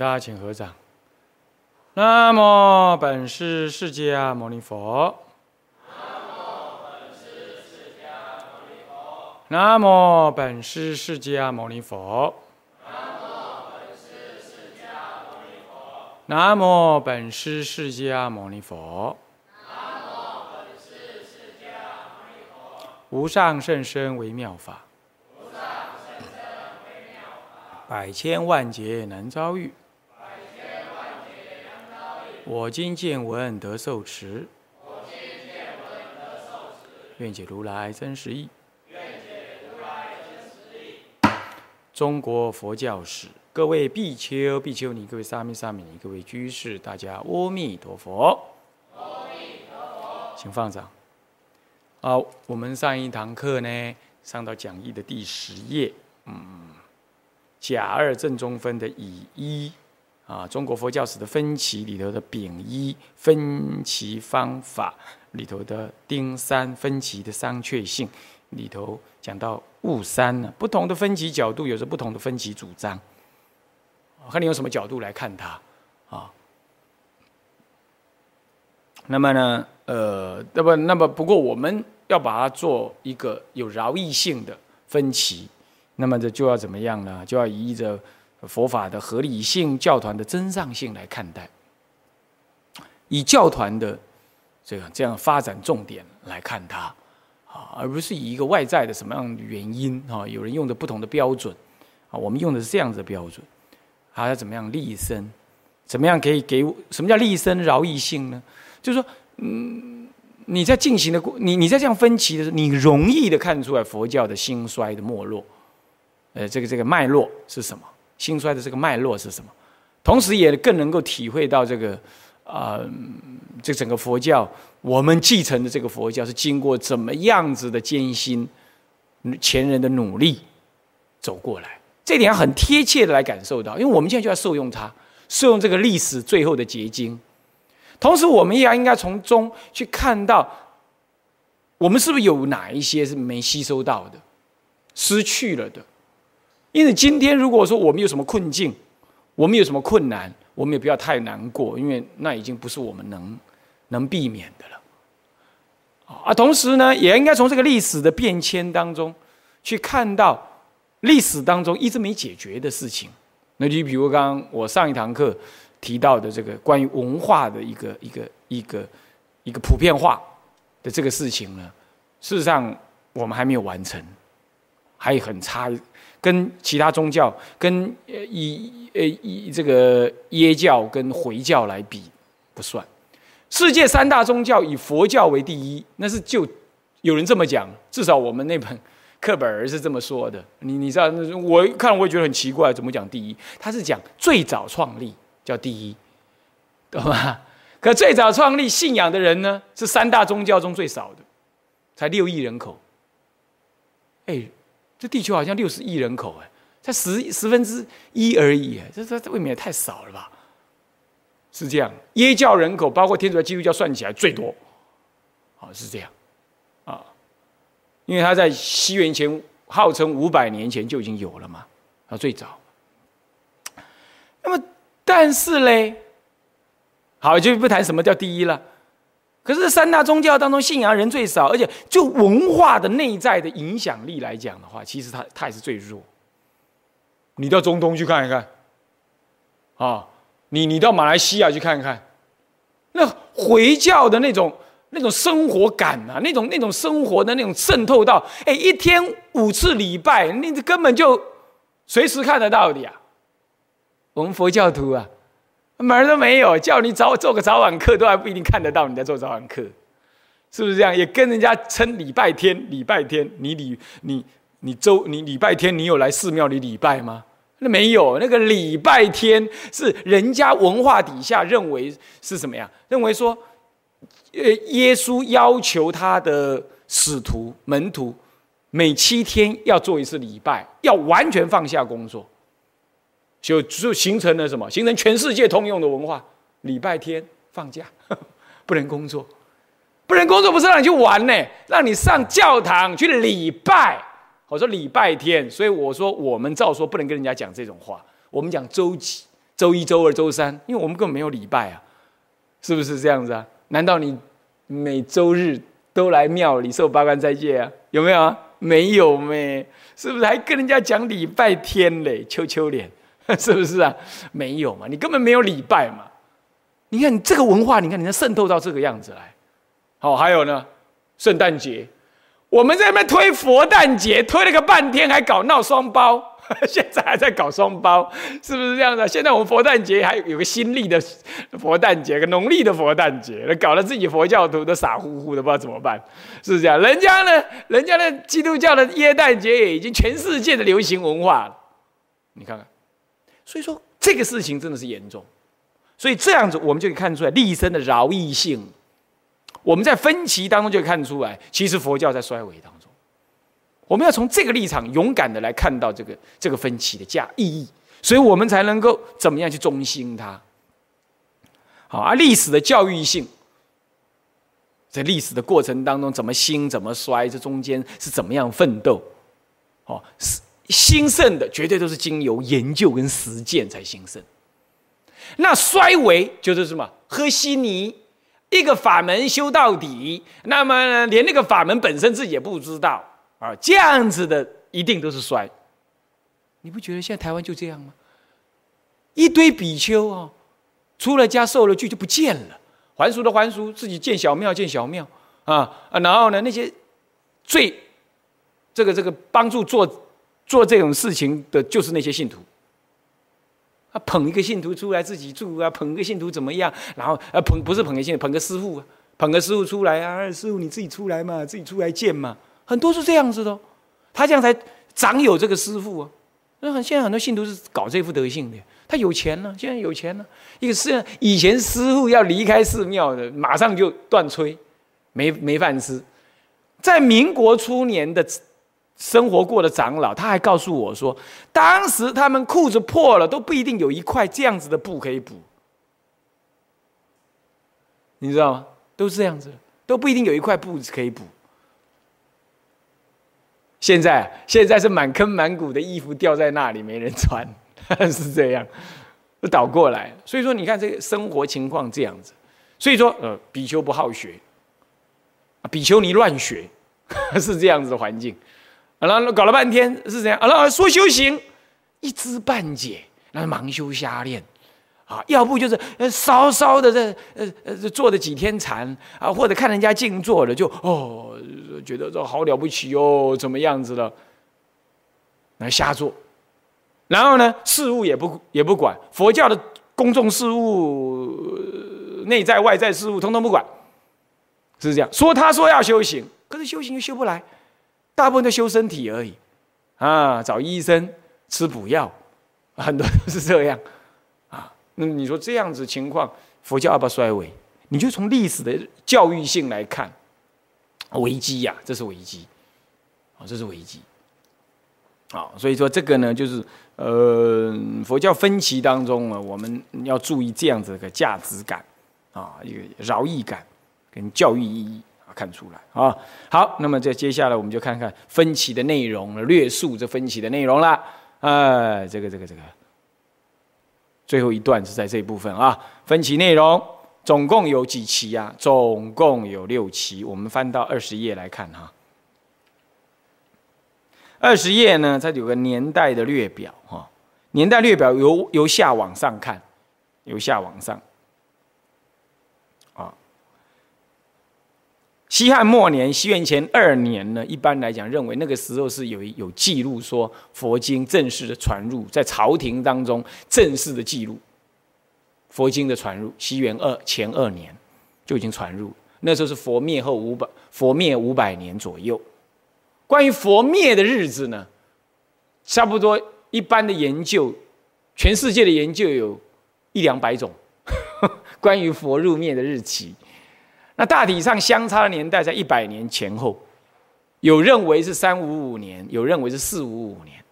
大家请合掌。那么本师释迦牟尼佛。那么本师释迦牟尼佛。那么本师释迦牟尼佛。那么本师释迦牟尼佛。无上甚深为妙法。无上甚深为妙法。百千万劫难遭遇。百千万劫难遭遇。我今见闻得受持，我今见闻得受持愿解如来真实义。中国佛教史，各位比丘、比丘尼，各位沙弥、沙弥尼，各位居士，大家阿弥陀佛。阿弥陀佛，请放掌。好，我们上一堂课呢，上到讲义的第十页，嗯。甲二正中分的乙一啊，中国佛教史的分歧里头的丙一分歧方法里头的丁三分歧的商榷性里头讲到戊三呢，不同的分歧角度有着不同的分歧主张，看你用什么角度来看它啊。那么呢，呃，那么那么不过我们要把它做一个有饶益性的分歧。那么这就要怎么样呢？就要依着佛法的合理性、教团的真上性来看待，以教团的这个这样发展重点来看它啊，而不是以一个外在的什么样的原因啊？有人用的不同的标准啊，我们用的是这样子的标准，还要怎么样立身？怎么样可以给我什么叫立身饶益性呢？就是说，嗯，你在进行的过，你你在这样分歧的时候，你容易的看出来佛教的兴衰的没落。呃，这个这个脉络是什么？兴衰的这个脉络是什么？同时也更能够体会到这个啊，这整个佛教，我们继承的这个佛教是经过怎么样子的艰辛，前人的努力走过来，这点很贴切的来感受到，因为我们现在就要受用它，受用这个历史最后的结晶。同时，我们也要应该从中去看到，我们是不是有哪一些是没吸收到的，失去了的。因此，今天如果说我们有什么困境，我们有什么困难，我们也不要太难过，因为那已经不是我们能能避免的了。啊，同时呢，也应该从这个历史的变迁当中去看到历史当中一直没解决的事情。那就比如刚刚我上一堂课提到的这个关于文化的一个一个一个一个普遍化的这个事情呢，事实上我们还没有完成，还很差。跟其他宗教，跟呃以呃以这个耶教跟回教来比，不算。世界三大宗教以佛教为第一，那是就有人这么讲，至少我们那本课本儿是这么说的。你你知道，我看我也觉得很奇怪，怎么讲第一？他是讲最早创立叫第一，懂吗？可最早创立信仰的人呢，是三大宗教中最少的，才六亿人口。哎。这地球好像六十亿人口，哎，才十十分之一而已，哎，这这未免也太少了吧？是这样，耶教人口包括天主教、基督教算起来最多，啊，是这样，啊，因为他在西元前号称五百年前就已经有了嘛，啊，最早。那么，但是嘞，好，就不谈什么叫第一了。可是三大宗教当中，信仰人最少，而且就文化的内在的影响力来讲的话，其实它它也是最弱。你到中东去看一看，啊，你你到马来西亚去看一看，那回教的那种那种生活感啊，那种那种生活的那种渗透到，哎，一天五次礼拜，那根本就随时看得到的呀。我们佛教徒啊。门儿都没有，叫你早做个早晚课，都还不一定看得到你在做早晚课，是不是这样？也跟人家称礼拜天，礼拜天，你礼你你周你礼拜天，你有来寺庙里礼拜吗？那没有，那个礼拜天是人家文化底下认为是什么呀？认为说，呃，耶稣要求他的使徒门徒每七天要做一次礼拜，要完全放下工作。就就形成了什么？形成全世界通用的文化。礼拜天放假，不能工作，不能工作不是让你去玩呢，让你上教堂去礼拜。我说礼拜天，所以我说我们照说不能跟人家讲这种话。我们讲周几，周一、周二、周三，因为我们根本没有礼拜啊，是不是这样子啊？难道你每周日都来庙里受八关斋戒啊？有没有啊？没有咩？是不是还跟人家讲礼拜天嘞？秋秋脸，是不是啊？没有嘛？你根本没有礼拜嘛？你看你这个文化，你看你能渗透到这个样子来。好，还有呢，圣诞节，我们在那边推佛诞节，推了个半天，还搞闹双包。现在还在搞双包，是不是这样的？现在我们佛诞节还有个新历的佛诞节，个农历的佛诞节，搞得自己佛教徒都傻乎乎的，不知道怎么办，是不是这样？人家呢，人家的基督教的耶诞节也已经全世界的流行文化了，你看看，所以说这个事情真的是严重，所以这样子我们就可以看出来立身的饶益性，我们在分歧当中就可以看出来，其实佛教在衰微当中。我们要从这个立场勇敢的来看到这个这个分歧的价意义，所以我们才能够怎么样去中心它。好，而历史的教育性，在历史的过程当中怎么兴怎么衰，这中间是怎么样奋斗？哦，是兴盛的绝对都是经由研究跟实践才兴盛。那衰微就是什么？喝稀泥，一个法门修到底，那么连那个法门本身自己也不知道。啊，这样子的一定都是衰。你不觉得现在台湾就这样吗？一堆比丘啊，出了家受了具就不见了，还俗的还俗，自己建小庙建小庙啊啊，然后呢，那些最这个这个帮助做做这种事情的，就是那些信徒。啊，捧一个信徒出来自己住啊，捧一个信徒怎么样？然后啊，捧不是捧个信徒，捧个师傅，捧个师傅出来啊，师傅你自己出来嘛，自己出来见嘛。很多是这样子的，他这样才长有这个师傅啊。那很现在很多信徒是搞这副德性的，他有钱了，现在有钱了。一个是以前师傅要离开寺庙的，马上就断炊，没没饭吃。在民国初年的生活过的长老，他还告诉我说，当时他们裤子破了都不一定有一块这样子的布可以补，你知道吗？都是这样子，都不一定有一块布可以补。现在现在是满坑满谷的衣服掉在那里，没人穿，是这样，倒过来。所以说，你看这个生活情况这样子。所以说，呃，比丘不好学，比丘尼乱学，是这样子的环境。然后搞了半天是这样，然后说修行一知半解，那盲修瞎练。啊，要不就是呃稍稍的这呃呃坐了几天禅啊，或者看人家静坐了，就哦觉得这好了不起哦，怎么样子了？那瞎做，然后呢，事物也不也不管，佛教的公众事务、内在外在事务通通不管，是这样。说他说要修行，可是修行又修不来，大部分都修身体而已啊，找医生吃补药，很多都是这样。啊那你说这样子情况，佛教要不要衰微？你就从历史的教育性来看，危机呀，这是危机，啊，这是危机，啊，所以说这个呢，就是呃，佛教分歧当中啊，我们要注意这样子的价值感，啊，一个饶益感跟教育意义，看出来啊。好，那么这接下来我们就看看分歧的内容，略述这分歧的内容了，哎，这个这个这个。最后一段是在这一部分啊，分歧内容总共有几期啊？总共有六期。我们翻到二十页来看哈。二十页呢，它有个年代的略表哈，年代略表由由下往上看，由下往上。西汉末年，西元前二年呢，一般来讲认为那个时候是有有记录说佛经正式的传入，在朝廷当中正式的记录佛经的传入。西元二前二年就已经传入，那时候是佛灭后五百佛灭五百年左右。关于佛灭的日子呢，差不多一般的研究，全世界的研究有一两百种 关于佛入灭的日期。那大体上相差的年代在一百年前后，有认为是三五五年，有认为是四五五年，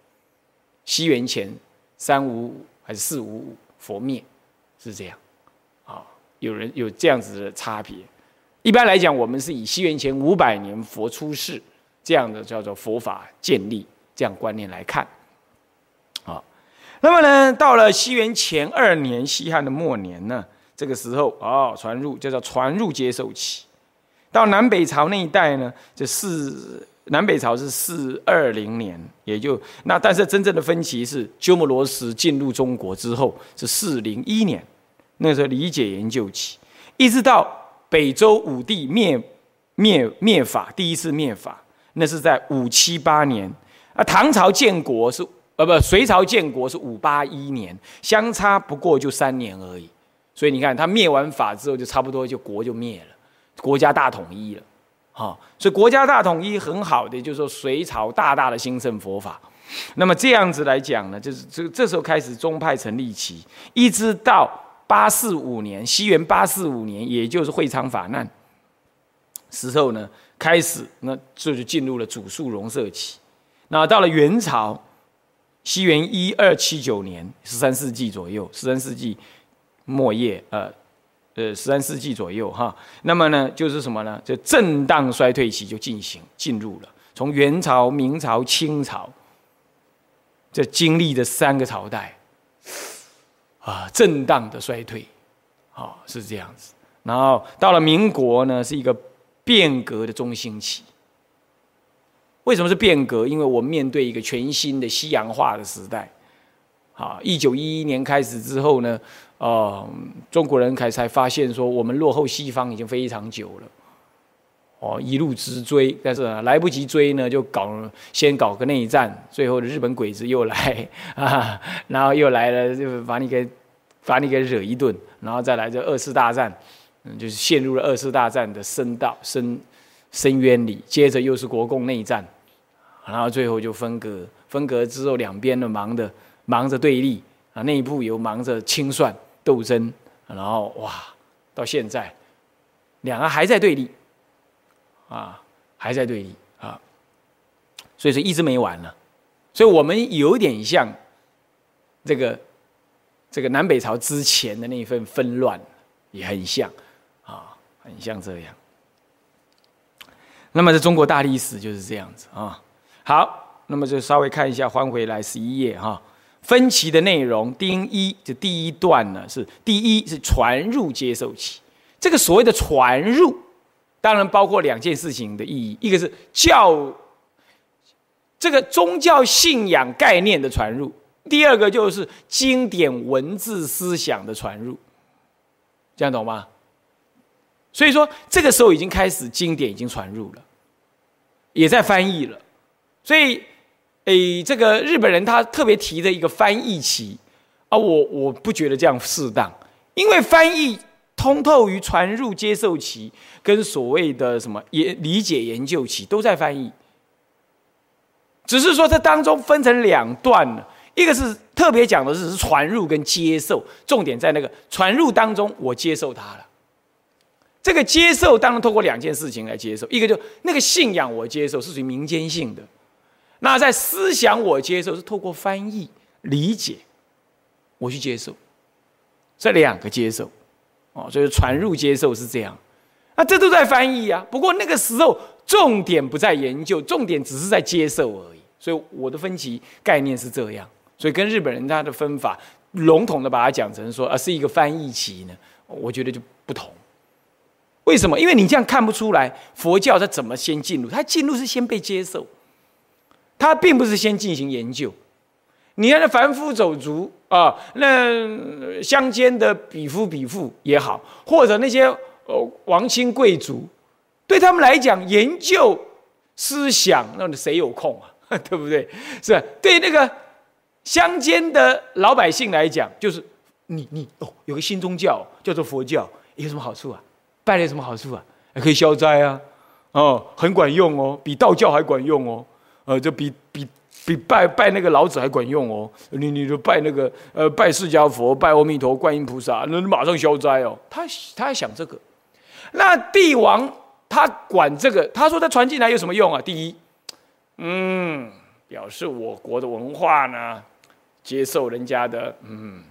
西元前三五五还是四五五佛灭，是这样，啊，有人有这样子的差别。一般来讲，我们是以西元前五百年佛出世这样的叫做佛法建立这样观念来看，啊，那么呢，到了西元前二年，西汉的末年呢，这个时候哦，传入就叫传入接受期。到南北朝那一代呢，就四南北朝是四二零年，也就那，但是真正的分歧是鸠摩罗什进入中国之后是四零一年，那时候理解研究期，一直到北周武帝灭灭灭法，第一次灭法，那是在五七八年啊，唐朝建国是。呃不，隋朝建国是五八一年，相差不过就三年而已，所以你看他灭完法之后，就差不多就国就灭了，国家大统一了，哈，所以国家大统一很好的，就是说隋朝大大的兴盛佛法，那么这样子来讲呢，就是这这时候开始宗派成立期，一直到八四五年，西元八四五年，也就是会昌法难时候呢，开始那这就进入了主述容色期，那到了元朝。西元一二七九年，十三世纪左右，十三世纪末叶，呃，呃，十三世纪左右哈。那么呢，就是什么呢？就震荡衰退期就进行进入了。从元朝、明朝、清朝，这经历的三个朝代，啊，震荡的衰退，啊，是这样子。然后到了民国呢，是一个变革的中兴期。为什么是变革？因为我面对一个全新的西洋化的时代。啊，一九一一年开始之后呢，呃，中国人开才发现说，我们落后西方已经非常久了。哦，一路直追，但是来不及追呢，就搞先搞个内战，最后日本鬼子又来 啊，然后又来了，就把你给把你给惹一顿，然后再来这二次大战，嗯，就是陷入了二次大战的深道深深渊里，接着又是国共内战。然后最后就分隔，分隔之后两边的忙的忙着对立啊，内部又忙着清算斗争，然后哇，到现在两个还在对立啊，还在对立啊，所以说一直没完呢。所以我们有点像这个这个南北朝之前的那一份纷乱，也很像啊，很像这样。那么在中国大历史就是这样子啊。好，那么就稍微看一下，翻回来十一页哈。分歧的内容，丁一这第一段呢是第一是传入接受期。这个所谓的传入，当然包括两件事情的意义，一个是教这个宗教信仰概念的传入，第二个就是经典文字思想的传入。这样懂吗？所以说这个时候已经开始经典已经传入了，也在翻译了。所以，诶，这个日本人他特别提的一个翻译期啊，我我不觉得这样适当，因为翻译通透于传入接受期跟所谓的什么研理解研究期都在翻译，只是说这当中分成两段了，一个是特别讲的是传入跟接受，重点在那个传入当中，我接受它了。这个接受当然通过两件事情来接受，一个就那个信仰我接受是属于民间性的。那在思想我接受是透过翻译理解，我去接受，这两个接受，哦，所以传入接受是这样，那这都在翻译啊。不过那个时候重点不在研究，重点只是在接受而已。所以我的分歧概念是这样，所以跟日本人他的分法笼统的把它讲成说啊是一个翻译期呢，我觉得就不同。为什么？因为你这样看不出来佛教它怎么先进入，它进入是先被接受。他并不是先进行研究，你看那凡夫走卒啊，那乡间的比夫比妇也好，或者那些呃王亲贵族，对他们来讲，研究思想，那谁有空啊？对不对？是？对那个乡间的老百姓来讲，就是你你哦，有个新宗教叫做佛教，有什么好处啊？拜了有什么好处啊？还可以消灾啊，哦，很管用哦，比道教还管用哦。呃，就比比比拜拜那个老子还管用哦！你你就拜那个呃，拜释迦佛、拜阿弥陀、观音菩萨，那马上消灾哦。他他还想这个，那帝王他管这个，他说他传进来有什么用啊？第一，嗯，表示我国的文化呢，接受人家的，嗯，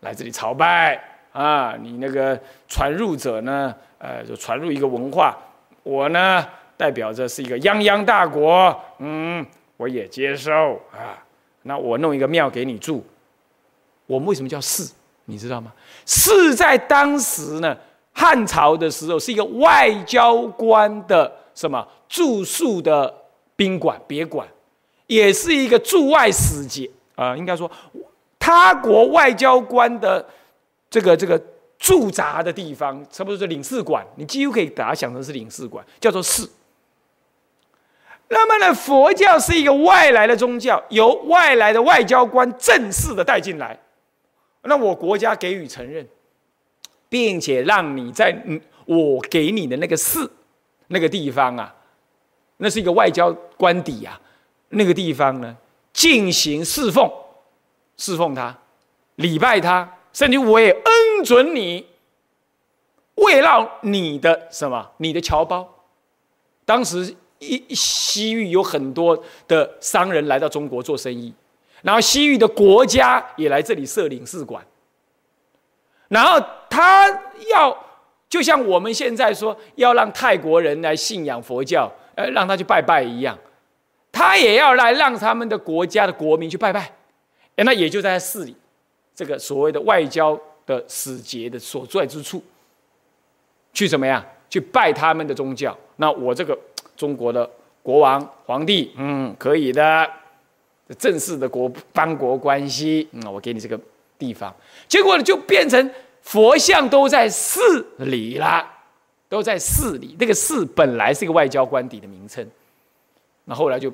来这里朝拜啊。你那个传入者呢，呃，就传入一个文化，我呢。代表着是一个泱泱大国，嗯，我也接受啊。那我弄一个庙给你住，我们为什么叫寺？你知道吗？寺在当时呢，汉朝的时候是一个外交官的什么住宿的宾馆别馆，也是一个驻外使节啊，应该说他国外交官的这个这个驻扎的地方，差不多是领事馆。你几乎可以把它想成是领事馆，叫做寺。那么呢，佛教是一个外来的宗教，由外来的外交官正式的带进来。那我国家给予承认，并且让你在嗯我给你的那个寺那个地方啊，那是一个外交官邸啊，那个地方呢进行侍奉，侍奉他，礼拜他，甚至我也恩准你，围绕你的什么，你的侨胞。当时一西域有很多的商人来到中国做生意。然后西域的国家也来这里设领事馆，然后他要就像我们现在说要让泰国人来信仰佛教，呃，让他去拜拜一样，他也要来让他们的国家的国民去拜拜，那也就在寺里，这个所谓的外交的使节的所在之处，去怎么样去拜他们的宗教？那我这个中国的国王皇帝，嗯，可以的。正式的国邦国关系，嗯，我给你这个地方，结果呢就变成佛像都在寺里啦，都在寺里。那个寺本来是一个外交官邸的名称，那后来就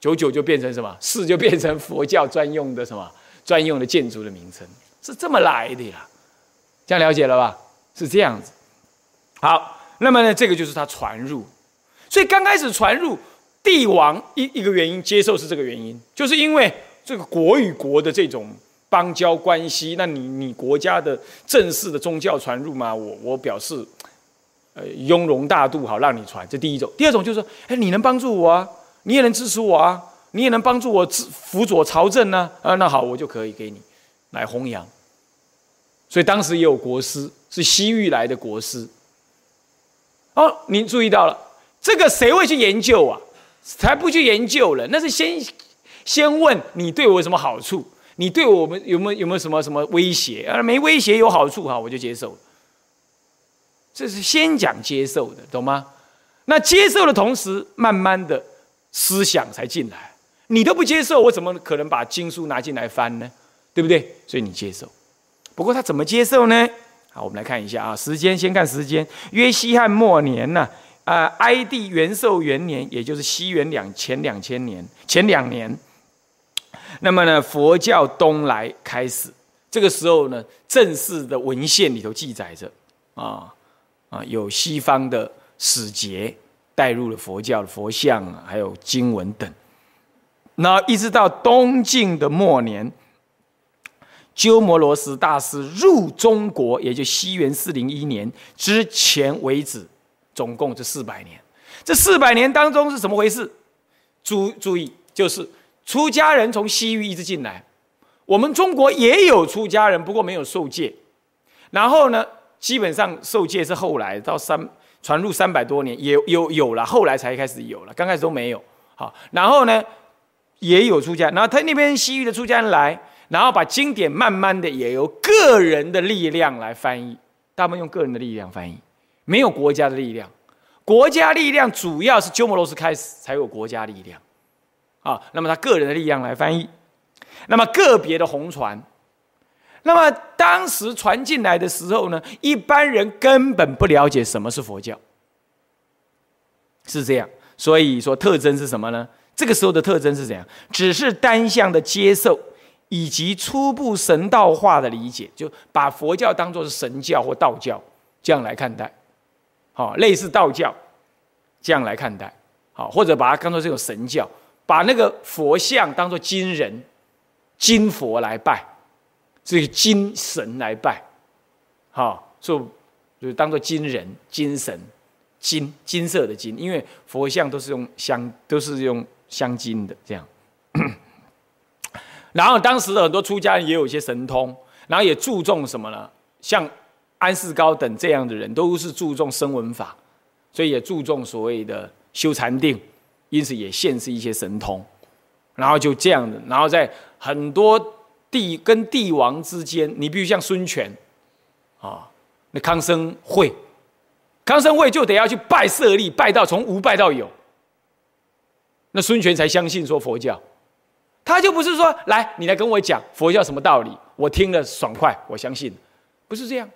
久久就变成什么？寺就变成佛教专用的什么专用的建筑的名称，是这么来的呀？这样了解了吧？是这样子。好，那么呢，这个就是它传入，所以刚开始传入。帝王一一个原因接受是这个原因，就是因为这个国与国的这种邦交关系，那你你国家的正式的宗教传入嘛，我我表示，呃，雍容大度，好让你传，这第一种。第二种就是说，哎，你能帮助我啊，你也能支持我啊，你也能帮助我辅佐朝政呢，啊，那好，我就可以给你来弘扬。所以当时也有国师，是西域来的国师。哦，您注意到了，这个谁会去研究啊？才不去研究了，那是先先问你对我有什么好处，你对我们有没有有没有什么什么威胁？啊，没威胁有好处哈，我就接受。这是先讲接受的，懂吗？那接受的同时，慢慢的思想才进来。你都不接受，我怎么可能把经书拿进来翻呢？对不对？所以你接受。不过他怎么接受呢？好，我们来看一下啊，时间先看时间，约西汉末年呢。哀帝元寿元年，也就是西元两前两千年前两年，那么呢，佛教东来开始，这个时候呢，正式的文献里头记载着，啊啊，有西方的使节带入了佛教的佛像啊，还有经文等。那一直到东晋的末年，鸠摩罗什大师入中国，也就西元四零一年之前为止。总共这四百年，这四百年当中是怎么回事？注注意，就是出家人从西域一直进来，我们中国也有出家人，不过没有受戒。然后呢，基本上受戒是后来到三传入三百多年，也有有了，后来才开始有了，刚开始都没有。好，然后呢，也有出家，然后他那边西域的出家人来，然后把经典慢慢的也由个人的力量来翻译，他们用个人的力量翻译。没有国家的力量，国家力量主要是鸠摩罗什开始才有国家力量，啊，那么他个人的力量来翻译，那么个别的红传，那么当时传进来的时候呢，一般人根本不了解什么是佛教，是这样，所以说特征是什么呢？这个时候的特征是怎样？只是单向的接受以及初步神道化的理解，就把佛教当作是神教或道教这样来看待。好，类似道教这样来看待，好，或者把它当做这种神教，把那个佛像当做金人、金佛来拜，这个金神来拜，好，就就当做金人、金神、金金色的金，因为佛像都是用香，都是用香金的这样。然后当时的很多出家人也有一些神通，然后也注重什么呢？像。安世高等这样的人都是注重声闻法，所以也注重所谓的修禅定，因此也现示一些神通，然后就这样的，然后在很多帝跟帝王之间，你比如像孙权，啊，那康生会，康生会就得要去拜舍利，拜到从无拜到有，那孙权才相信说佛教，他就不是说来你来跟我讲佛教什么道理，我听了爽快，我相信，不是这样。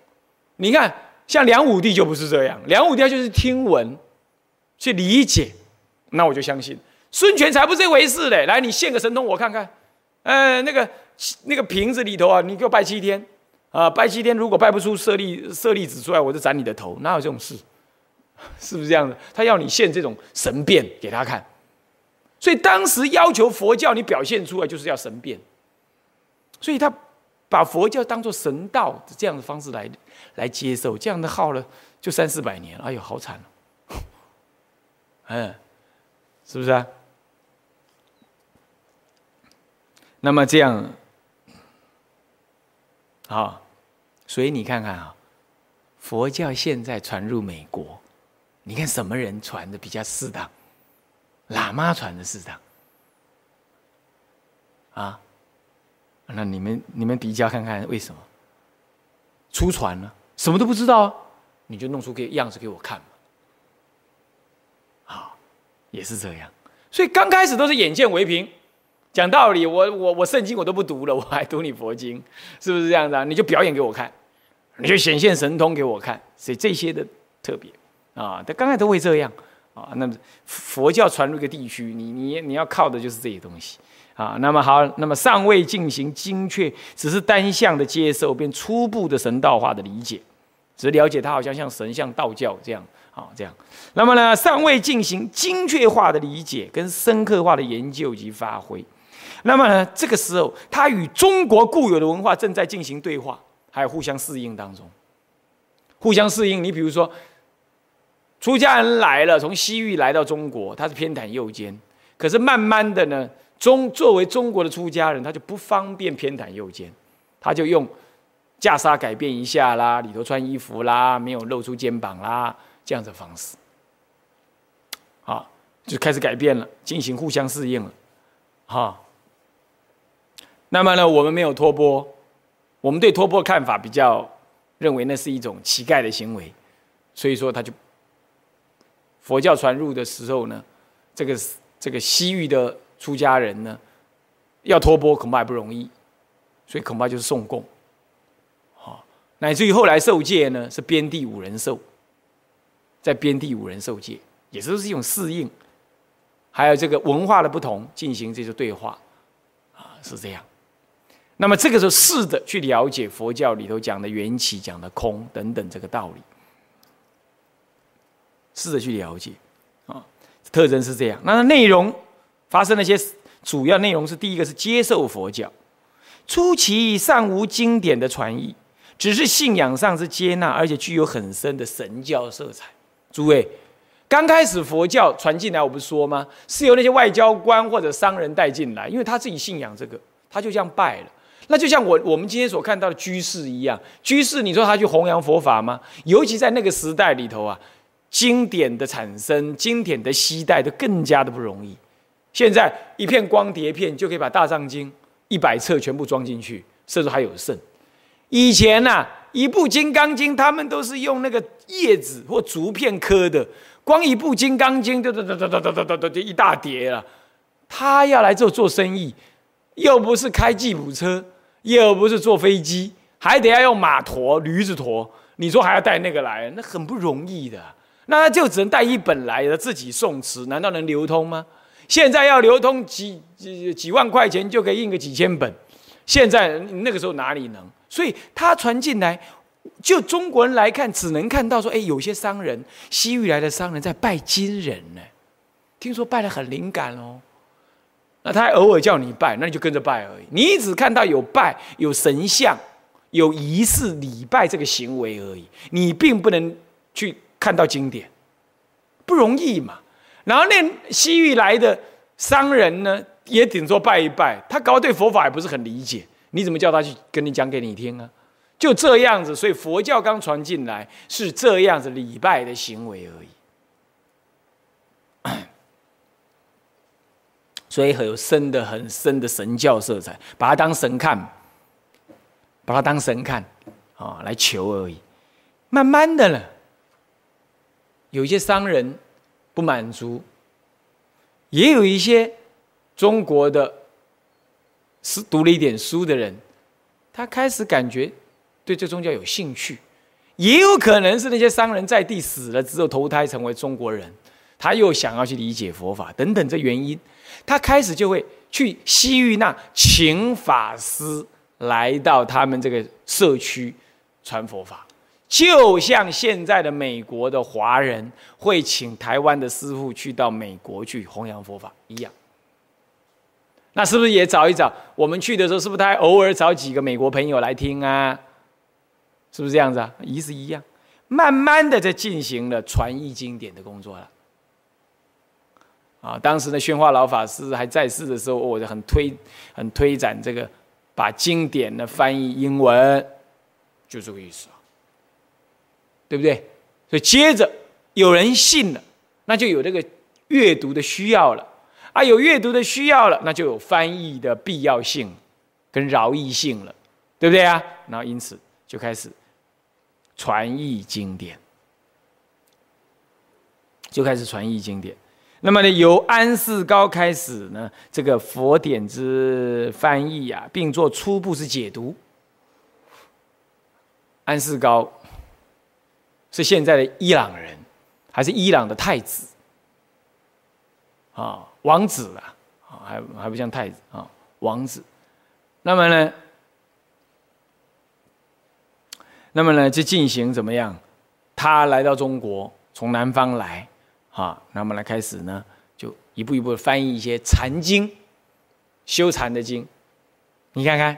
你看像梁武帝就不是这样，梁武帝他就是听闻，去理解，那我就相信。孙权才不是这回事嘞！来，你献个神通我看看。呃，那个那个瓶子里头啊，你给我拜七天啊，拜七天，如果拜不出舍利舍利子出来，我就斩你的头。哪有这种事？是不是这样的？他要你献这种神变给他看，所以当时要求佛教你表现出来就是要神变，所以他把佛教当做神道这样的方式来来接受，这样的耗了就三四百年，哎呦，好惨哦！嗯，是不是啊？那么这样，好，所以你看看啊，佛教现在传入美国，你看什么人传的比较适当？喇嘛传的适当啊？那你们你们比较看看为什么？出传了，什么都不知道啊，你就弄出个样子给我看嘛。好，也是这样，所以刚开始都是眼见为凭。讲道理，我我我圣经我都不读了，我还读你佛经，是不是这样的？你就表演给我看，你就显现神通给我看，所以这些的特别啊，他刚才都会这样啊。那佛教传入一个地区，你你你要靠的就是这些东西啊。那么好，那么尚未进行精确，只是单向的接受，便初步的神道化的理解，只了解它好像像神像道教这样啊这样。那么呢，尚未进行精确化的理解跟深刻化的研究及发挥。那么呢，这个时候，它与中国固有的文化正在进行对话，还有互相适应当中。互相适应，你比如说，出家人来了，从西域来到中国，他是偏袒右肩，可是慢慢的呢，中作为中国的出家人，他就不方便偏袒右肩，他就用袈裟改变一下啦，里头穿衣服啦，没有露出肩膀啦，这样的方式，啊，就开始改变了，进行互相适应了，哈。那么呢，我们没有托钵，我们对托钵看法比较认为那是一种乞丐的行为，所以说他就佛教传入的时候呢，这个这个西域的出家人呢，要托钵恐怕还不容易，所以恐怕就是送供，啊，乃至于后来受戒呢是边地五人受，在边地五人受戒，也是是一种适应，还有这个文化的不同进行这些对话，啊，是这样。那么这个时候，试着去了解佛教里头讲的缘起、讲的空等等这个道理，试着去了解啊，特征是这样。那内容发生那些主要内容是：第一个是接受佛教，初期尚无经典的传译，只是信仰上是接纳，而且具有很深的神教色彩。诸位，刚开始佛教传进来，我不是说吗？是由那些外交官或者商人带进来，因为他自己信仰这个，他就这样拜了。那就像我我们今天所看到的居士一样，居士，你说他去弘扬佛法吗？尤其在那个时代里头啊，经典的产生、经典的携带都更加的不容易。现在一片光碟片就可以把大藏经一百册全部装进去，甚至还有剩。以前呐，一部金刚经，他们都是用那个叶子或竹片刻的，光一部金刚经，就就就就就就就就一大叠了。他要来做做生意，又不是开吉普车。又不是坐飞机，还得要用马驮、驴子驮。你说还要带那个来，那很不容易的。那他就只能带一本来的自己送持，难道能流通吗？现在要流通几几几万块钱就可以印个几千本，现在那个时候哪里能？所以他传进来，就中国人来看，只能看到说，哎，有些商人，西域来的商人在拜金人呢，听说拜的很灵感哦。那他偶尔叫你拜，那你就跟着拜而已。你只看到有拜、有神像、有仪式礼拜这个行为而已，你并不能去看到经典，不容易嘛。然后那西域来的商人呢，也顶多拜一拜，他搞对佛法也不是很理解，你怎么叫他去跟你讲给你听啊？就这样子，所以佛教刚传进来是这样子礼拜的行为而已。所以很有深的、很深的神教色彩，把它当神看，把它当神看，啊，来求而已。慢慢的呢，有一些商人不满足，也有一些中国的是读了一点书的人，他开始感觉对这宗教有兴趣。也有可能是那些商人在地死了之后投胎成为中国人，他又想要去理解佛法等等这原因，他开始就会去西域那请法师来到他们这个社区传佛法，就像现在的美国的华人会请台湾的师傅去到美国去弘扬佛法一样。那是不是也找一找？我们去的时候，是不是他还偶尔找几个美国朋友来听啊？是不是这样子啊？意思一样，慢慢的在进行了传译经典的工作了。啊，当时的宣化老法师还在世的时候，我就很推、很推展这个，把经典的翻译英文，就这个意思啊，对不对？所以接着有人信了，那就有这个阅读的需要了，啊，有阅读的需要了，那就有翻译的必要性跟饶益性了，对不对啊？然后因此就开始。传译经典，就开始传译经典。那么呢，由安世高开始呢，这个佛典之翻译啊，并做初步之解读。安世高是现在的伊朗人，还是伊朗的太子？啊，王子啊，啊，还还不像太子啊，王子。那么呢？那么呢，就进行怎么样？他来到中国，从南方来，啊，那么来开始呢，就一步一步的翻译一些禅经，修禅的经。你看看，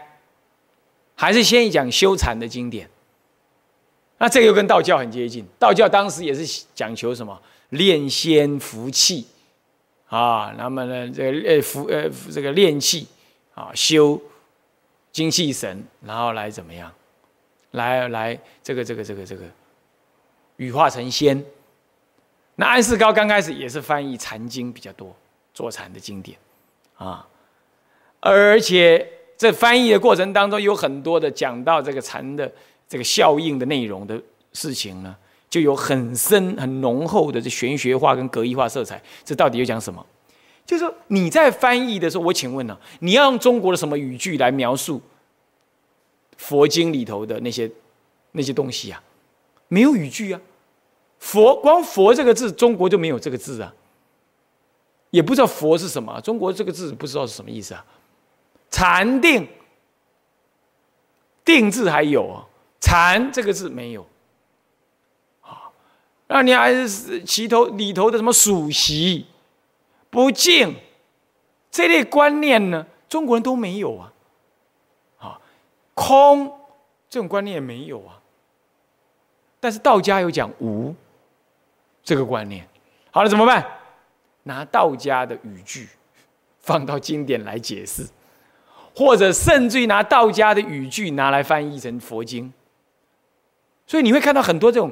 还是先讲修禅的经典。那这个又跟道教很接近，道教当时也是讲求什么炼仙服气，啊，那么呢，这个呃服呃这个炼气啊，修精气神，然后来怎么样？来来，这个这个这个这个，羽化成仙。那安世高刚开始也是翻译禅经比较多，坐禅的经典，啊，而且这翻译的过程当中有很多的讲到这个禅的这个效应的内容的事情呢，就有很深很浓厚的这玄学化跟格义化色彩。这到底又讲什么？就是说你在翻译的时候，我请问呢，你要用中国的什么语句来描述？佛经里头的那些那些东西啊，没有语句啊。佛光“佛”这个字，中国就没有这个字啊，也不知道“佛”是什么。中国这个字不知道是什么意思啊。禅定，定字还有啊，禅这个字没有。啊，那你还是其头里头的什么属习、不敬这类观念呢？中国人都没有啊。啊空这种观念也没有啊，但是道家有讲无这个观念。好了，怎么办？拿道家的语句放到经典来解释，或者甚至于拿道家的语句拿来翻译成佛经。所以你会看到很多这种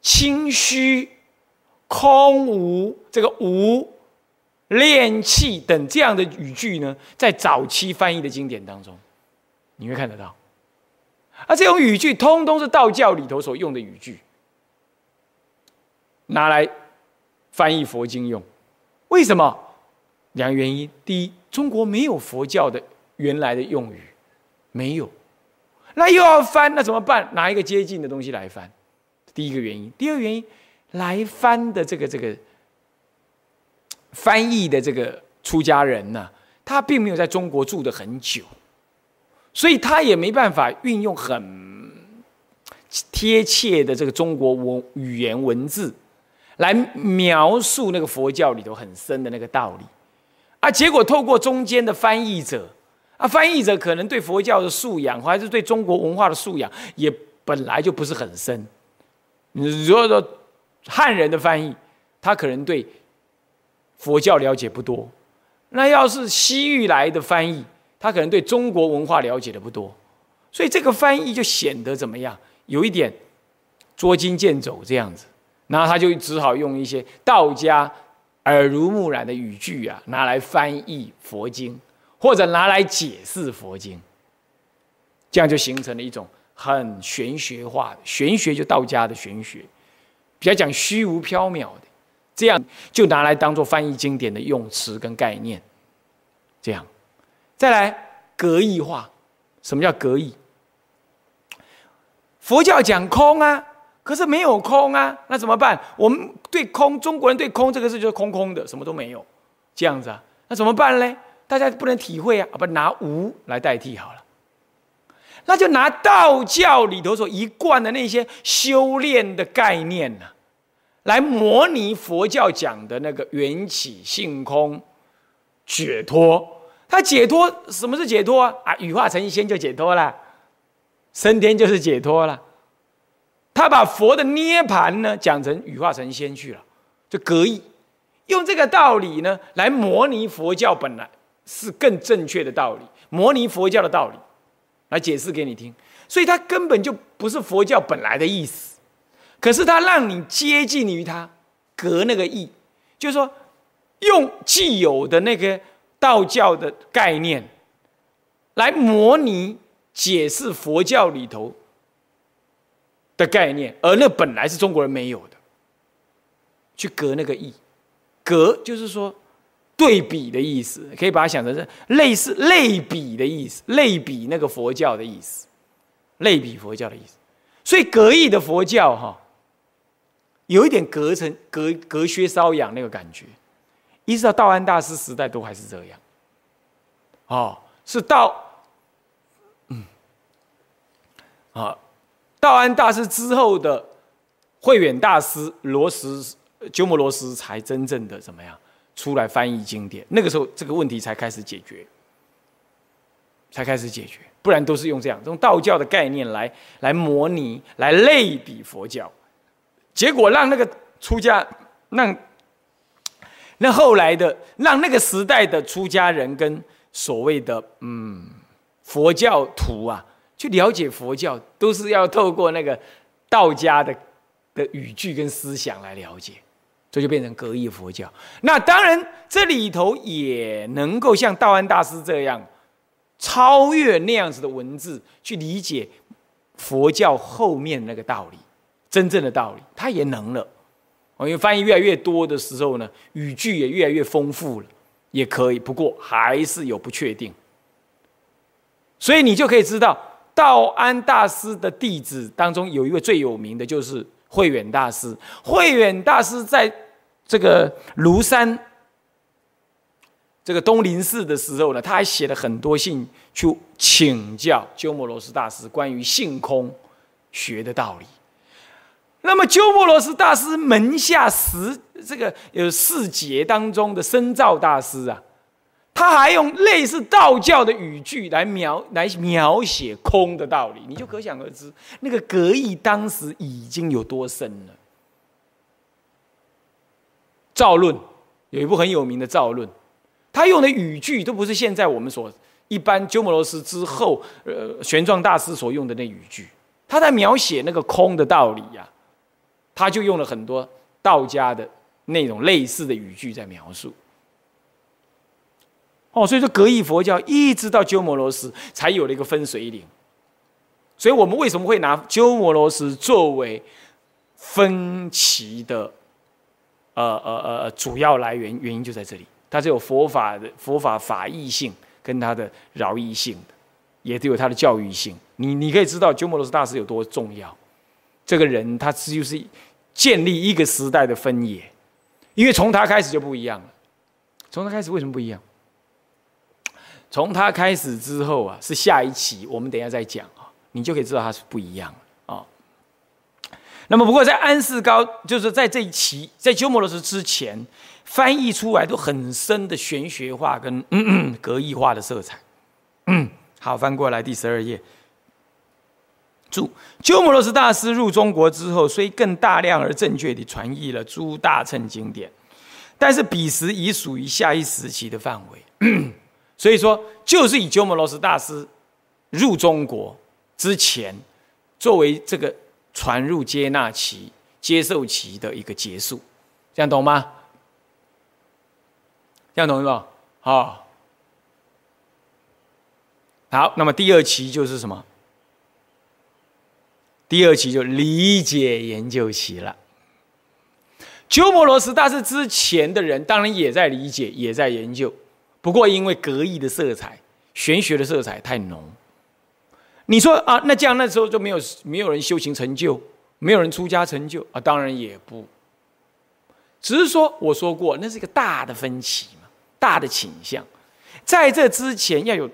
清虚、空无、这个无、炼气等这样的语句呢，在早期翻译的经典当中。你会看得到，而这种语句通通是道教里头所用的语句，拿来翻译佛经用。为什么？两个原因：第一，中国没有佛教的原来的用语，没有，那又要翻，那怎么办？拿一个接近的东西来翻。第一个原因，第二个原因，来翻的这个这个翻译的这个出家人呢，他并没有在中国住的很久。所以他也没办法运用很贴切的这个中国文语言文字来描述那个佛教里头很深的那个道理，啊，结果透过中间的翻译者，啊，翻译者可能对佛教的素养，还是对中国文化的素养，也本来就不是很深。你如果说汉人的翻译，他可能对佛教了解不多，那要是西域来的翻译。他可能对中国文化了解的不多，所以这个翻译就显得怎么样？有一点捉襟见肘这样子，然后他就只好用一些道家耳濡目染的语句啊，拿来翻译佛经，或者拿来解释佛经。这样就形成了一种很玄学化的玄学，就道家的玄学，比较讲虚无缥缈的，这样就拿来当做翻译经典的用词跟概念。这样，再来格义化，什么叫格义？佛教讲空啊，可是没有空啊，那怎么办？我们对空，中国人对空这个事就是空空的，什么都没有，这样子啊，那怎么办呢？大家不能体会啊，不拿无来代替好了。那就拿道教里头所一贯的那些修炼的概念呢，来模拟佛教讲的那个缘起性空解脱。他解脱，什么是解脱啊？啊，羽化成仙就解脱了，升天就是解脱了。他把佛的涅盘呢讲成羽化成仙去了，就隔意，用这个道理呢来模拟佛教本来是更正确的道理，模拟佛教的道理。来解释给你听，所以它根本就不是佛教本来的意思，可是它让你接近于它，隔那个意，就是说，用既有的那个道教的概念，来模拟解释佛教里头的概念，而那本来是中国人没有的，去隔那个意，隔就是说。对比的意思，可以把它想成是类似类比的意思，类比那个佛教的意思，类比佛教的意思。所以格义的佛教哈，有一点隔层隔隔靴搔痒那个感觉，一直到道安大师时代都还是这样。哦，是道，嗯，啊，道安大师之后的慧远大师罗什鸠摩罗什才真正的怎么样？出来翻译经典，那个时候这个问题才开始解决，才开始解决，不然都是用这样用道教的概念来来模拟、来类比佛教，结果让那个出家，让那后来的让那个时代的出家人跟所谓的嗯佛教徒啊，去了解佛教，都是要透过那个道家的的语句跟思想来了解。这就变成格异佛教。那当然，这里头也能够像道安大师这样，超越那样子的文字去理解佛教后面那个道理，真正的道理，他也能了。因为翻译越来越多的时候呢，语句也越来越丰富了，也可以。不过还是有不确定。所以你就可以知道，道安大师的弟子当中有一位最有名的就是慧远大师。慧远大师在这个庐山，这个东林寺的时候呢，他还写了很多信去请教鸠摩罗什大师关于性空学的道理。那么鸠摩罗什大师门下十这个有四节当中的深造大师啊，他还用类似道教的语句来描来描写空的道理，你就可想而知那个格义当时已经有多深了。造论有一部很有名的造论，他用的语句都不是现在我们所一般鸠摩罗什之后，呃，玄奘大师所用的那语句。他在描写那个空的道理呀，他就用了很多道家的那种类似的语句在描述。哦，所以说格义佛教一直到鸠摩罗什才有了一个分水岭。所以我们为什么会拿鸠摩罗什作为分歧的？呃呃呃，主要来源原因就在这里，它是有佛法的佛法法义性跟它的饶义性，也都有它的教育性。你你可以知道鸠摩罗什大师有多重要，这个人他就是建立一个时代的分野，因为从他开始就不一样了。从他开始为什么不一样？从他开始之后啊，是下一期我们等一下再讲啊，你就可以知道他是不一样了。那么，不过在安世高，就是在这一期，在鸠摩罗什之前，翻译出来都很深的玄学化跟 格义化的色彩。嗯好，翻过来第十二页。注：鸠摩罗什大师入中国之后，虽更大量而正确地传译了诸大乘经典，但是彼时已属于下一时期的范围。所以说，就是以鸠摩罗什大师入中国之前，作为这个。传入接纳期、接受期的一个结束，这样懂吗？这样懂是吧？好，好，那么第二期就是什么？第二期就理解研究期了。鸠摩罗什大师之前的人，当然也在理解，也在研究，不过因为格义的色彩、玄学的色彩太浓。你说啊，那这样那时候就没有没有人修行成就，没有人出家成就啊？当然也不，只是说我说过，那是一个大的分歧嘛，大的倾向。在这之前，要有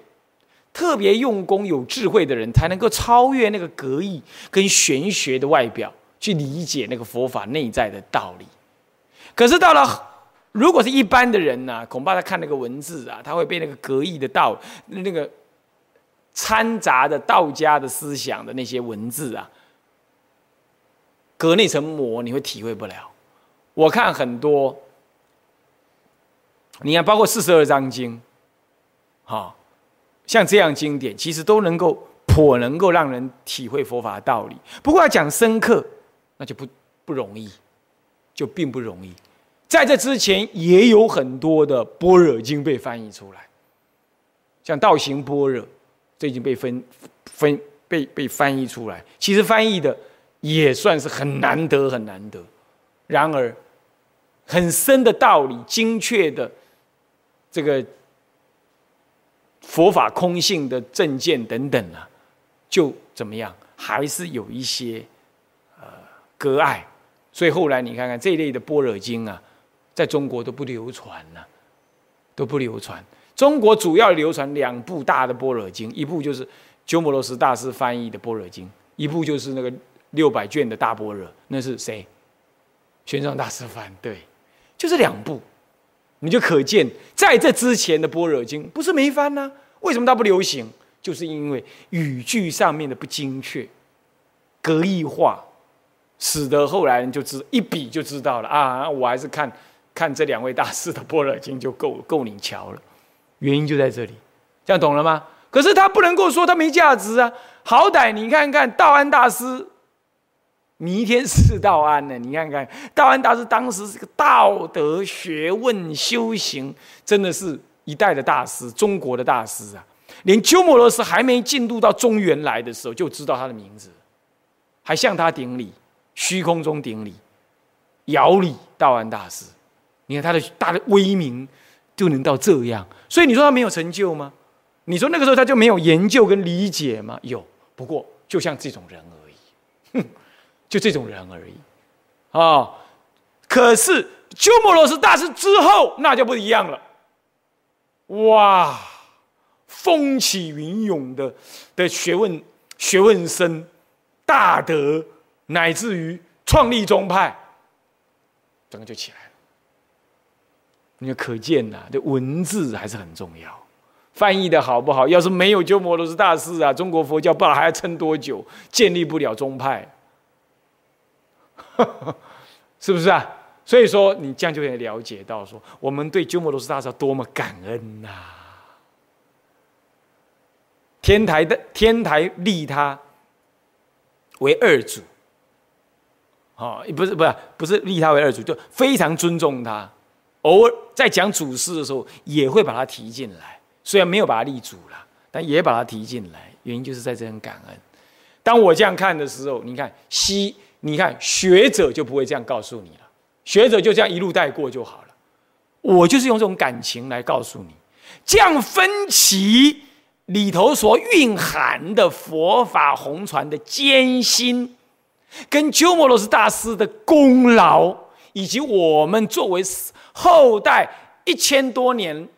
特别用功、有智慧的人，才能够超越那个格义跟玄学的外表，去理解那个佛法内在的道理。可是到了，如果是一般的人呢，恐怕他看那个文字啊，他会被那个格义的道那个。掺杂的道家的思想的那些文字啊，隔那层膜，你会体会不了。我看很多，你看，包括四十二章经，哈，像这样经典，其实都能够颇能够让人体会佛法的道理。不过要讲深刻，那就不不容易，就并不容易。在这之前，也有很多的般若经被翻译出来，像道行般若。这已经被分分被被翻译出来，其实翻译的也算是很难得很难得。然而，很深的道理、精确的这个佛法空性的证见等等啊，就怎么样，还是有一些呃隔碍。所以后来你看看这一类的般若经啊，在中国都不流传了，都不流传。中国主要流传两部大的般若经，一部就是鸠摩罗什大师翻译的般若经，一部就是那个六百卷的大般若，那是谁？玄奘大师翻，对，就这两部，你就可见在这之前的般若经不是没翻呢？为什么它不流行？就是因为语句上面的不精确、格义化，使得后来人就知一比就知道了啊！我还是看看这两位大师的般若经就够够你瞧了。原因就在这里，这样懂了吗？可是他不能够说他没价值啊！好歹你看看道安大师，弥天寺道安呢？你看看道安大师当时是个道德学问修行，真的是一代的大师，中国的大师啊！连鸠摩罗什还没进入到中原来的时候，就知道他的名字，还向他顶礼，虚空中顶礼，遥礼道安大师。你看他的大的威名。就能到这样，所以你说他没有成就吗？你说那个时候他就没有研究跟理解吗？有，不过就像这种人而已，哼，就这种人而已啊。可是鸠摩罗什大师之后，那就不一样了。哇，风起云涌的的学问，学问深，大德，乃至于创立宗派，整个就起来了。你就可见呐，这文字还是很重要。翻译的好不好？要是没有鸠摩罗什大师啊，中国佛教不知道还要撑多久，建立不了宗派，是不是啊？所以说，你这样就可以了解到，说我们对鸠摩罗什大师多么感恩呐！天台的天台立他为二祖，哦，不是不是不是立他为二祖，就非常尊重他。偶尔在讲祖师的时候，也会把它提进来。虽然没有把它立主了，但也把它提进来。原因就是在这种感恩。当我这样看的时候，你看西，你看学者就不会这样告诉你了。学者就这样一路带过就好了。我就是用这种感情来告诉你，这样分歧里头所蕴含的佛法红传的艰辛，跟鸠摩罗什大师的功劳，以及我们作为。后代一千多年，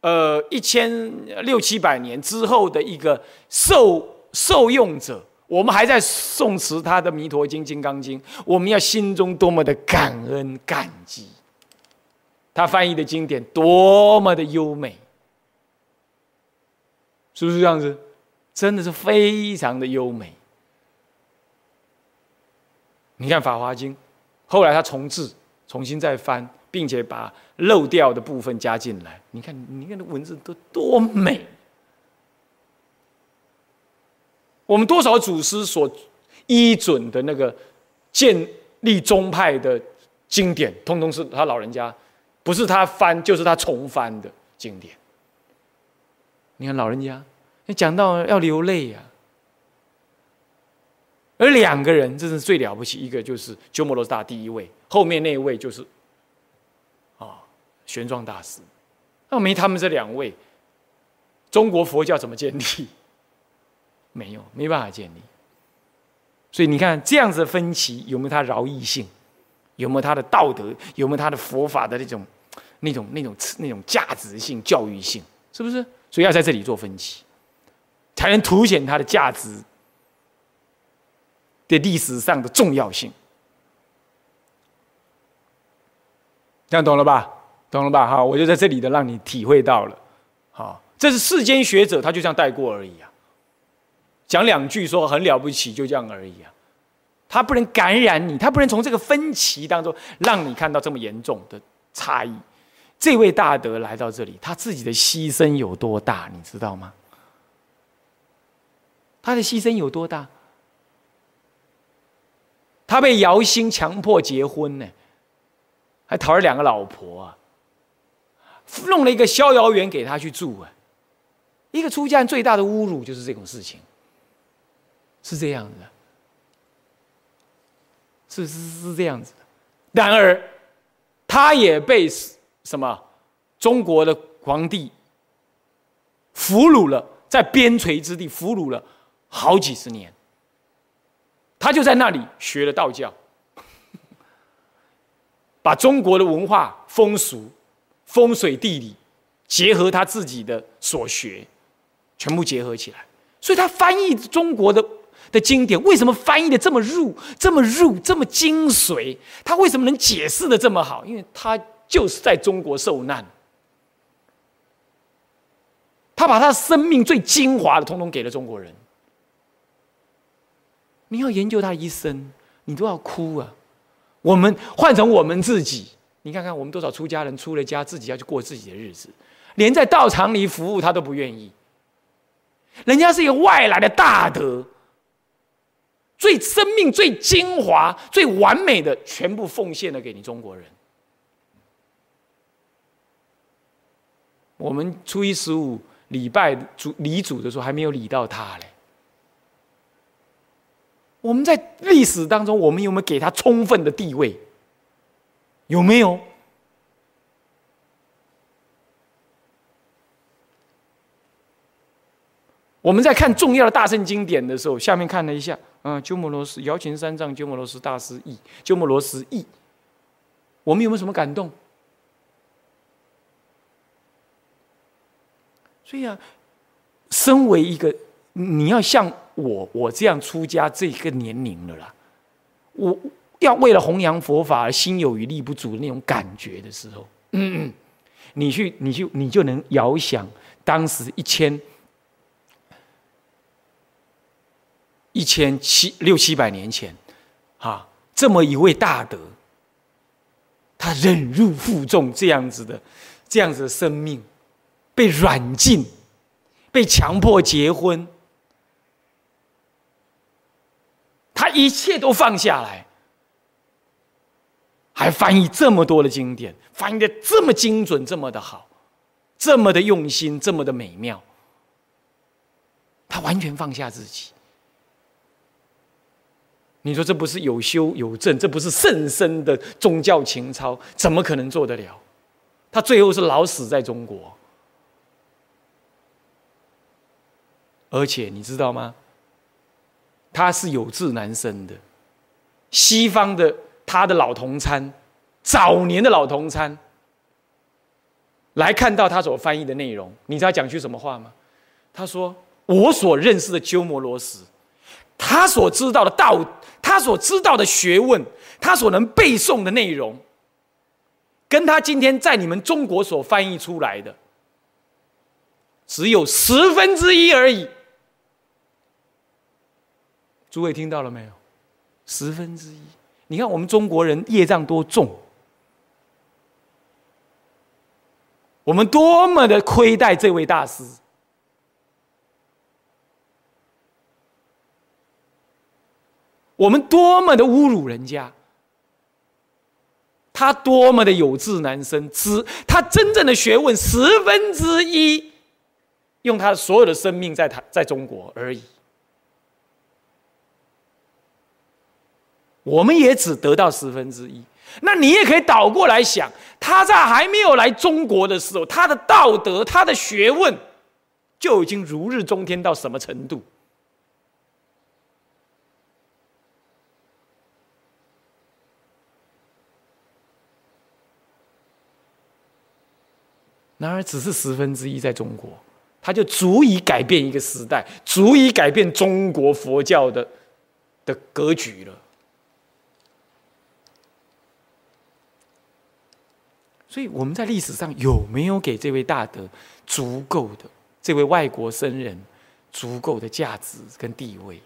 呃，一千六七百年之后的一个受受用者，我们还在诵持他的《弥陀经》《金刚经》，我们要心中多么的感恩感激，他翻译的经典多么的优美，是不是这样子？真的是非常的优美。你看《法华经》，后来他重置，重新再翻。并且把漏掉的部分加进来，你看，你看那文字都多美。我们多少祖师所依准的那个建立宗派的经典，通通是他老人家，不是他翻就是他重翻的经典。你看老人家，你讲到要流泪呀。而两个人真是最了不起，一个就是鸠摩罗什大第一位，后面那一位就是啊玄奘大师。那没他们这两位，中国佛教怎么建立？没有，没办法建立。所以你看，这样子的分歧有没有它饶益性？有没有它的道德？有没有它的佛法的那种、那种、那种、那种价值性、教育性？是不是？所以要在这里做分歧，才能凸显它的价值的历史上的重要性。这样懂了吧？懂了吧？哈，我就在这里的让你体会到了。好，这是世间学者，他就这样带过而已啊。讲两句说很了不起，就这样而已啊。他不能感染你，他不能从这个分歧当中让你看到这么严重的差异。这位大德来到这里，他自己的牺牲有多大，你知道吗？他的牺牲有多大？他被姚兴强迫结婚呢，还讨了两个老婆啊。弄了一个逍遥园给他去住啊！一个出家人最大的侮辱就是这种事情，是这样的，是是是这样子的。然而，他也被什么中国的皇帝俘虏了，在边陲之地俘虏了好几十年。他就在那里学了道教，把中国的文化风俗。风水地理，结合他自己的所学，全部结合起来，所以他翻译中国的的经典，为什么翻译的这么入、这么入、这么精髓？他为什么能解释的这么好？因为他就是在中国受难，他把他生命最精华的，通通给了中国人。你要研究他一生，你都要哭啊！我们换成我们自己。你看看我们多少出家人出了家，自己要去过自己的日子，连在道场里服务他都不愿意。人家是一个外来的大德，最生命最精华、最完美的，全部奉献了给你中国人。我们初一十五礼拜主礼主的时候，还没有礼到他嘞。我们在历史当中，我们有没有给他充分的地位？有没有？我们在看重要的大圣经典的时候，下面看了一下，嗯，鸠摩罗什摇琴三藏鸠摩罗什大师译，鸠摩罗什译，我们有没有什么感动？所以啊，身为一个，你要像我，我这样出家这个年龄了啦，我。要为了弘扬佛法而心有余力不足的那种感觉的时候，嗯嗯，你去，你就，你就能遥想当时一千一千七六七百年前，啊，这么一位大德，他忍辱负重这样子的，这样子的生命，被软禁，被强迫结婚，他一切都放下来。还翻译这么多的经典，翻译的这么精准，这么的好，这么的用心，这么的美妙。他完全放下自己。你说这不是有修有证，这不是甚深的宗教情操，怎么可能做得了？他最后是老死在中国，而且你知道吗？他是有志难伸的，西方的。他的老同参，早年的老同参，来看到他所翻译的内容，你知道讲句什么话吗？他说：“我所认识的鸠摩罗什，他所知道的道，他所知道的学问，他所能背诵的内容，跟他今天在你们中国所翻译出来的，只有十分之一而已。”诸位听到了没有？十分之一。你看，我们中国人业障多重，我们多么的亏待这位大师，我们多么的侮辱人家，他多么的有志难伸，只他真正的学问十分之一，用他所有的生命在他在中国而已。我们也只得到十分之一。那你也可以倒过来想，他在还没有来中国的时候，他的道德、他的学问就已经如日中天到什么程度？然而，只是十分之一在中国，他就足以改变一个时代，足以改变中国佛教的的格局了。所以，我们在历史上有没有给这位大德足够的这位外国僧人足够的价值跟地位？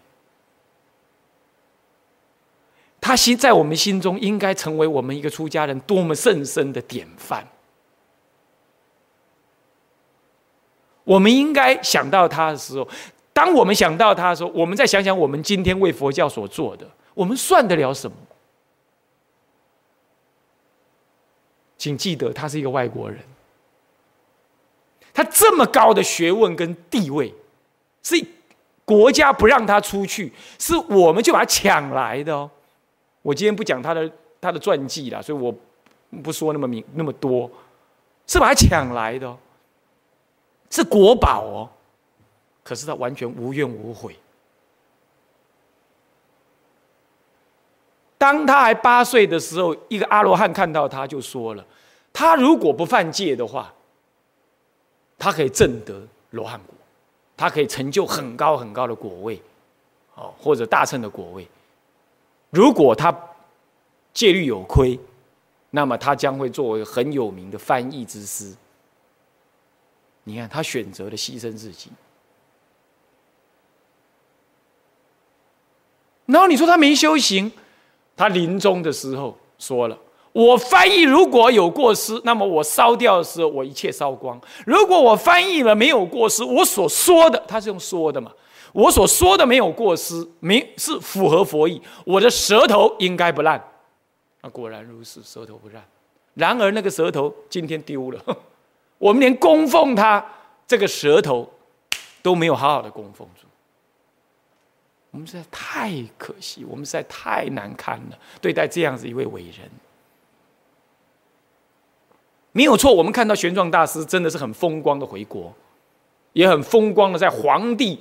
他心在我们心中应该成为我们一个出家人多么甚深的典范。我们应该想到他的时候，当我们想到他的时候，我们再想想我们今天为佛教所做的，我们算得了什么？请记得，他是一个外国人，他这么高的学问跟地位，是国家不让他出去，是我们就把他抢来的哦。我今天不讲他的他的传记了，所以我不说那么明那么多，是把他抢来的。是国宝哦，可是他完全无怨无悔。当他还八岁的时候，一个阿罗汉看到他就说了：“他如果不犯戒的话，他可以证得罗汉果，他可以成就很高很高的果位，哦，或者大乘的果位。如果他戒律有亏，那么他将会作为很有名的翻译之师。”你看，他选择了牺牲自己。然后你说他没修行，他临终的时候说了：“我翻译如果有过失，那么我烧掉的时候，我一切烧光；如果我翻译了没有过失，我所说的，他是用说的嘛？我所说的没有过失，没是符合佛意，我的舌头应该不烂。啊，果然如此，舌头不烂。然而那个舌头今天丢了。”我们连供奉他这个舌头都没有好好的供奉住，我们实在太可惜，我们实在太难堪了。对待这样子一位伟人，没有错。我们看到玄奘大师真的是很风光的回国，也很风光的在皇帝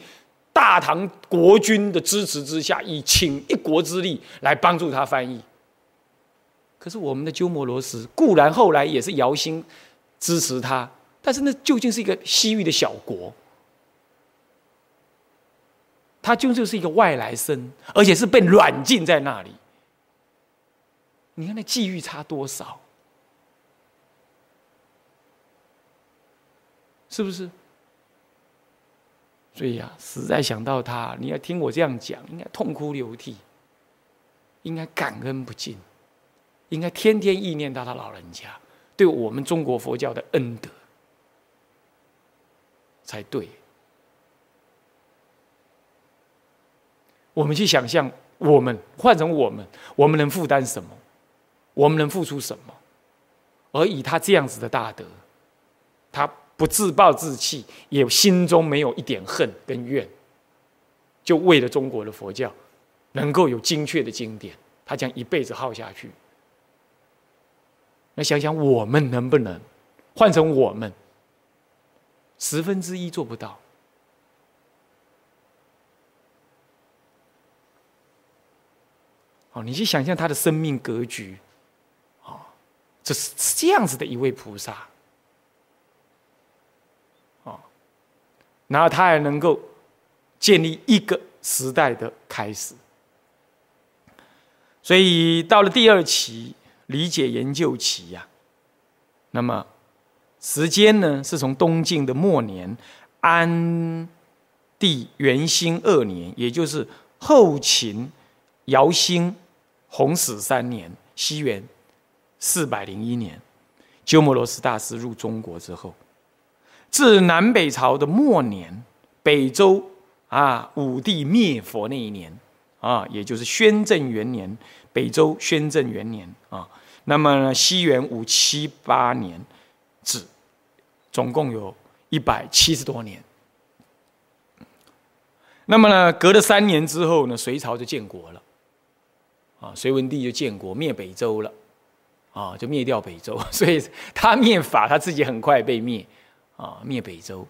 大唐国君的支持之下，以倾一国之力来帮助他翻译。可是我们的鸠摩罗什固然后来也是姚兴。支持他，但是那究竟是一个西域的小国，他究是一个外来生，而且是被软禁在那里。你看那际遇差多少，是不是？所以呀，实在想到他，你要听我这样讲，应该痛哭流涕，应该感恩不尽，应该天天意念到他老人家。对我们中国佛教的恩德才对。我们去想象，我们换成我们，我们能负担什么？我们能付出什么？而以他这样子的大德，他不自暴自弃，也心中没有一点恨跟怨，就为了中国的佛教能够有精确的经典，他将一辈子耗下去。那想想我们能不能换成我们十分之一做不到？哦，你去想象他的生命格局，啊，这是这样子的一位菩萨，啊，然后他还能够建立一个时代的开始，所以到了第二期。理解研究期呀，那么时间呢是从东晋的末年安帝元兴二年，也就是后秦姚兴弘始三年（西元四百零一年），鸠摩罗什大师入中国之后，至南北朝的末年，北周啊武帝灭佛那一年啊，也就是宣政元年，北周宣政元年啊。那么呢，西元五七八年止，总共有一百七十多年。那么呢，隔了三年之后呢，隋朝就建国了。啊，隋文帝就建国灭北周了，啊，就灭掉北周，所以他灭法，他自己很快被灭，啊，灭北周，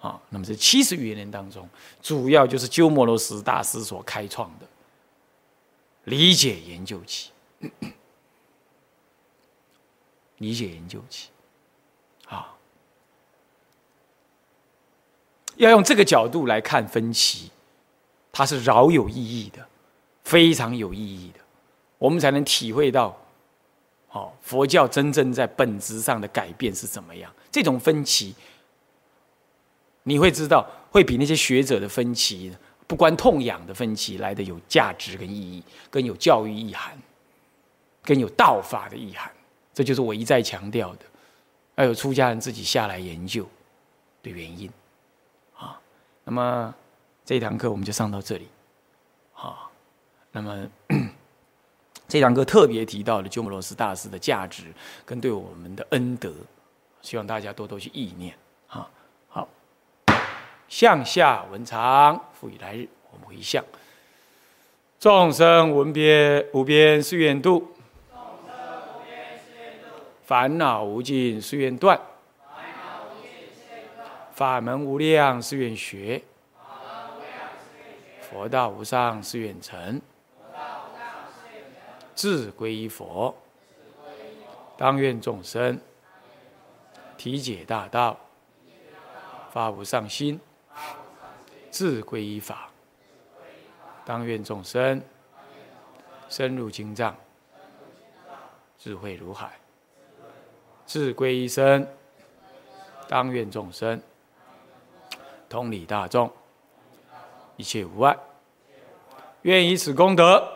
啊，那么这七十余年当中，主要就是鸠摩罗什大师所开创的理解研究期，理解研究期，啊，要用这个角度来看分歧，它是饶有意义的。非常有意义的，我们才能体会到，哦，佛教真正在本质上的改变是怎么样。这种分歧，你会知道，会比那些学者的分歧、不关痛痒的分歧来的有价值跟意义，更有教育意涵，更有道法的意涵。这就是我一再强调的，要有出家人自己下来研究的原因。啊，那么这堂课我们就上到这里，好。那么，这堂课特别提到了鸠摩罗什大师的价值跟对我们的恩德，希望大家多多去意念啊。好，向下文长，复以来日，我们回向。众生闻边无边誓愿度，烦恼无尽誓愿断，烦恼无尽誓愿断法门无量誓愿学，佛道无上誓愿成。自归依佛，当愿众生体解大道，发无上心；自归依法，当愿众生深入经藏，智慧如海；自归依身，当愿众生同理大众，一切无碍。愿以此功德。